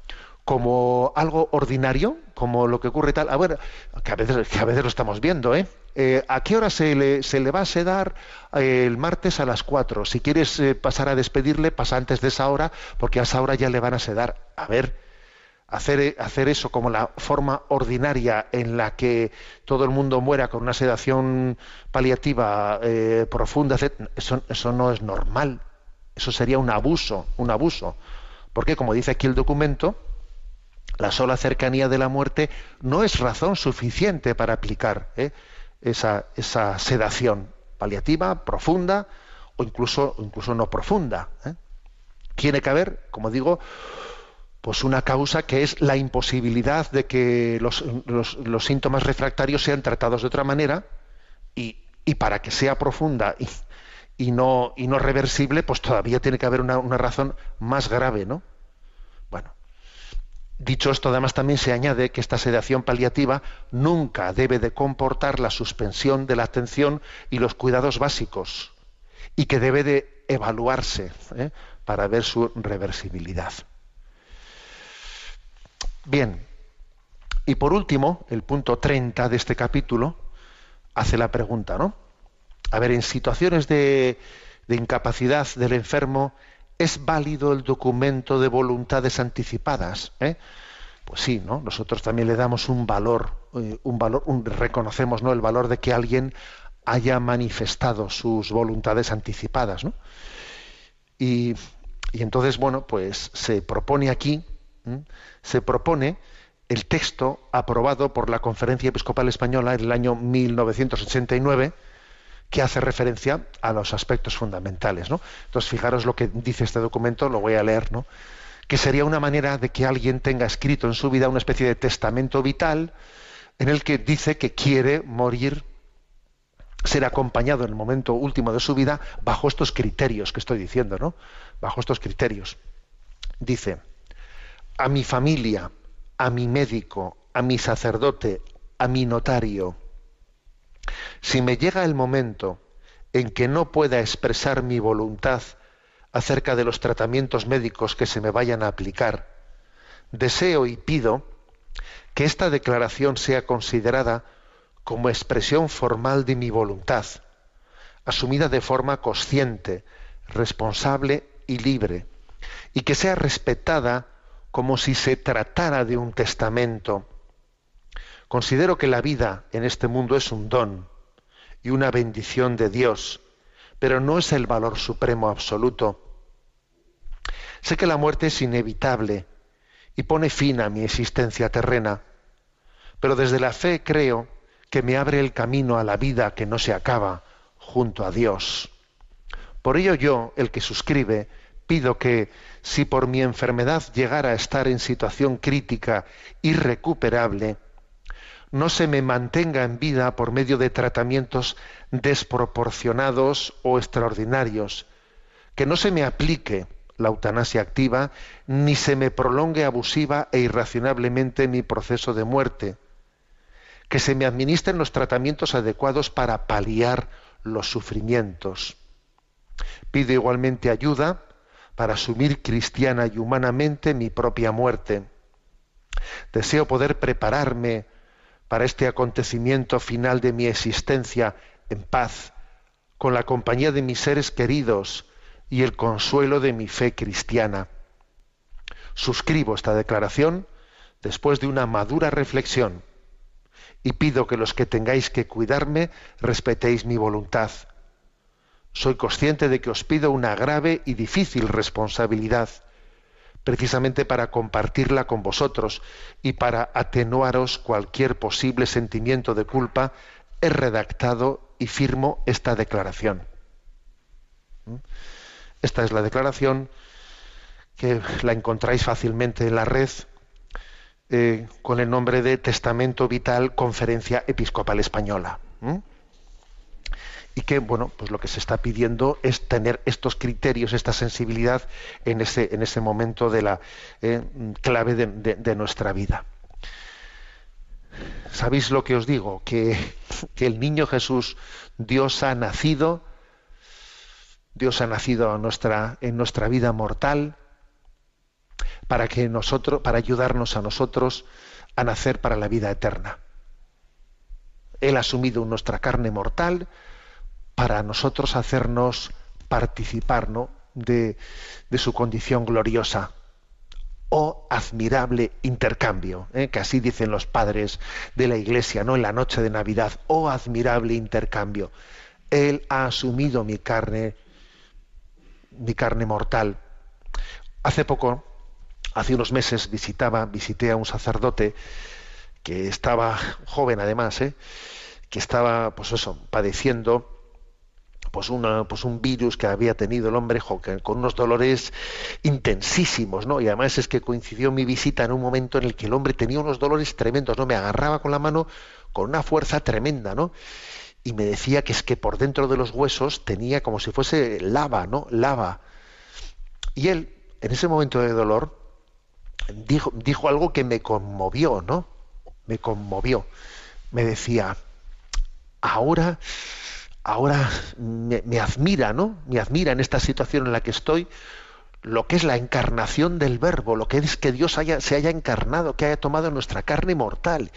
como algo ordinario, como lo que ocurre tal, a ver, que a veces, a veces lo estamos viendo, ¿eh? Eh, ¿A qué hora se le, se le va a sedar eh, el martes a las 4? Si quieres eh, pasar a despedirle, pasa antes de esa hora, porque a esa hora ya le van a sedar. A ver, hacer, hacer eso como la forma ordinaria en la que todo el mundo muera con una sedación paliativa eh, profunda, eso, eso no es normal. Eso sería un abuso, un abuso. Porque, como dice aquí el documento, la sola cercanía de la muerte no es razón suficiente para aplicar ¿eh? esa, esa sedación paliativa, profunda o incluso, incluso no profunda. ¿eh? Tiene que haber, como digo, pues una causa que es la imposibilidad de que los, síntomas refractarios sean tratados de otra manera y, y para que sea profunda y, y no, y no reversible, pues todavía tiene que haber una, una razón más grave, ¿no? Dicho esto, además también se añade que esta sedación paliativa nunca debe de comportar la suspensión de la atención y los cuidados básicos y que debe de evaluarse ¿eh? para ver su reversibilidad. Bien, y por último, el punto 30 de este capítulo hace la pregunta, ¿no? A ver, en situaciones de incapacidad del enfermo, ¿es válido el documento de voluntades anticipadas? ¿Eh? Pues sí, ¿no? Nosotros también le damos un valor, eh, un valor, un- reconocemos ¿no? el valor de que alguien haya manifestado sus voluntades anticipadas, ¿no? Y, entonces, bueno, pues se propone aquí, se propone el texto aprobado por la Conferencia Episcopal Española en el año 1989, que hace referencia a los aspectos fundamentales. ¿no? Entonces, fijaros lo que dice este documento, lo voy a leer, ¿no? que sería una manera de que alguien tenga escrito en su vida una especie de testamento vital en el que dice que quiere morir, ser acompañado en el momento último de su vida bajo estos criterios que estoy diciendo, ¿no? Bajo estos criterios. Dice, a mi familia, a mi médico, a mi sacerdote, a mi notario, si me llega el momento en que no pueda expresar mi voluntad acerca de los tratamientos médicos que se me vayan a aplicar, deseo y pido que esta declaración sea considerada como expresión formal de mi voluntad, asumida de forma consciente, responsable y libre, y que sea respetada como si se tratara de un testamento. Considero que la vida en este mundo es un don y una bendición de Dios, pero no es el valor supremo absoluto. Sé que la muerte es inevitable y pone fin a mi existencia terrena, pero desde la fe creo que me abre el camino a la vida que no se acaba junto a Dios. Por ello yo, el que suscribe, pido que si por mi enfermedad llegara a estar en situación crítica irrecuperable, no se me mantenga en vida por medio de tratamientos desproporcionados o extraordinarios, que no se me aplique la eutanasia activa, ni se me prolongue abusiva e irracionalmente mi proceso de muerte, que se me administren los tratamientos adecuados para paliar los sufrimientos. Pido igualmente ayuda para asumir cristiana y humanamente mi propia muerte. Deseo poder prepararme para este acontecimiento final de mi existencia en paz, con la compañía de mis seres queridos y el consuelo de mi fe cristiana. Suscribo esta declaración después de una madura reflexión y pido que los que tengáis que cuidarme respetéis mi voluntad soy consciente de que os pido una grave y difícil responsabilidad, precisamente para compartirla con vosotros y para atenuaros cualquier posible sentimiento de culpa, he redactado y firmo esta declaración. ¿Mm? Esta es la declaración que la encontráis fácilmente en la red eh, con el nombre de Testamento Vital Conferencia Episcopal Española. ¿Mm? Y que bueno pues lo que se está pidiendo es tener estos criterios esta sensibilidad en ese en ese momento de la eh, clave de, nuestra vida sabéis lo que os digo que, que el niño Jesús Dios ha nacido Dios ha nacido en nuestra, en nuestra vida mortal para que nosotros, para ayudarnos a nosotros a nacer para la vida eterna. Él ha asumido nuestra carne mortal para nosotros hacernos participar de, su condición gloriosa. Oh admirable intercambio, ¿eh? que así dicen los padres de la iglesia, ¿no? En la noche de Navidad. Oh admirable intercambio. Él ha asumido mi carne, mi carne mortal. Hace poco, hace unos meses, visitaba, visité a un sacerdote que estaba joven además, ¿eh? que estaba, pues eso, padeciendo pues, una, pues un virus que había tenido el hombre con unos dolores intensísimos, ¿no? Y además es que coincidió mi visita en un momento en el que el hombre tenía unos dolores tremendos, ¿no? Me agarraba con la mano con una fuerza tremenda, ¿no? Y me decía que es que por dentro de los huesos tenía como si fuese lava, ¿no? Lava. Y él, en ese momento de dolor, dijo, dijo algo que me conmovió, ¿no? Me conmovió. Me decía, ahora ahora me, admira, ¿no? Me admira en esta situación en la que estoy lo que es la encarnación del verbo, lo que es que Dios haya, se haya encarnado, que haya tomado nuestra carne mortal,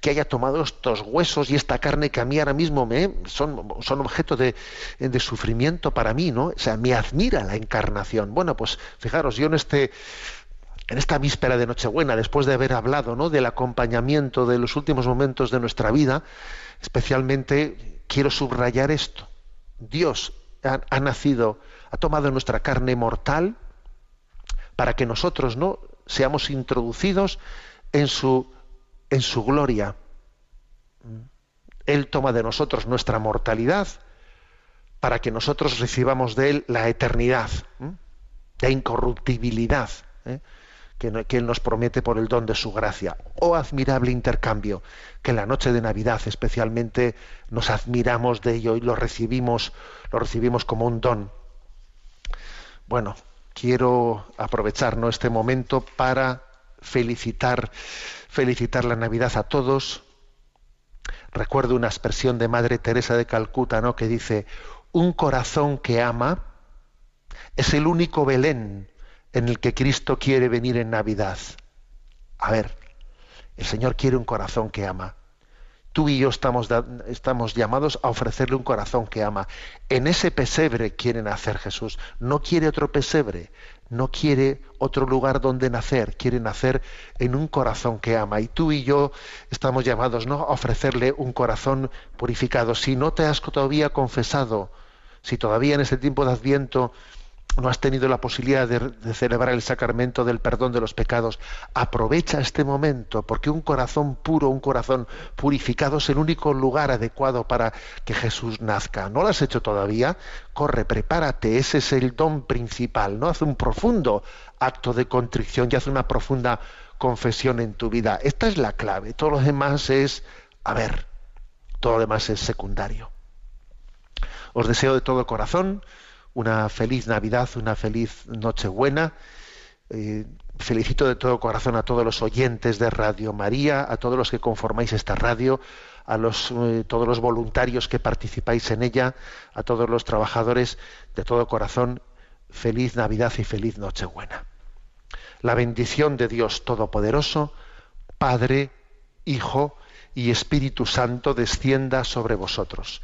que haya tomado estos huesos y esta carne que a mí ahora mismo me son, objeto de, de, sufrimiento para mí, ¿no? O sea, me admira la encarnación. Bueno, pues fijaros, yo en este en esta víspera de Nochebuena, después de haber hablado ¿no? del acompañamiento de los últimos momentos de nuestra vida, especialmente quiero subrayar esto. Dios ha, nacido, ha tomado nuestra carne mortal para que nosotros no seamos introducidos en su, en su gloria. Él toma de nosotros nuestra mortalidad para que nosotros recibamos de Él la eternidad, la incorruptibilidad. ¿eh? Que, Él nos promete por el don de su gracia. Oh admirable intercambio, que en la noche de Navidad especialmente nos admiramos de ello y lo recibimos, lo recibimos como un don. Bueno, quiero aprovechar este momento para felicitar, felicitar la Navidad a todos. Recuerdo una expresión de Madre Teresa de Calcuta, ¿no? que dice, un corazón que ama es el único Belén en el que Cristo quiere venir en Navidad. A ver, el Señor quiere un corazón que ama. Tú y yo estamos, estamos llamados a ofrecerle un corazón que ama. En ese pesebre quiere nacer Jesús. No quiere otro pesebre, no quiere otro lugar donde nacer, quiere nacer en un corazón que ama. Y tú y yo estamos llamados ¿no? a ofrecerle un corazón purificado. Si no te has todavía confesado, si todavía en este tiempo de Adviento no has tenido la posibilidad de, celebrar el sacramento del perdón de los pecados, aprovecha este momento, porque un corazón puro, un corazón purificado es el único lugar adecuado para que Jesús nazca. ¿No lo has hecho todavía? Corre, prepárate, ese es el don principal, ¿no? Haz un profundo acto de contrición y haz una profunda confesión en tu vida. Esta es la clave, todo lo demás es, a ver, todo lo demás es secundario. Os deseo de todo corazón una feliz Navidad, una feliz Nochebuena. Eh, felicito de todo corazón a todos los oyentes de Radio María, a todos los que conformáis esta radio, a los, eh, todos los voluntarios que participáis en ella, a todos los trabajadores de todo corazón. Feliz Navidad y feliz Nochebuena. La bendición de Dios Todopoderoso, Padre, Hijo y Espíritu Santo descienda sobre vosotros.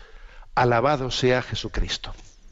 Alabado sea Jesucristo.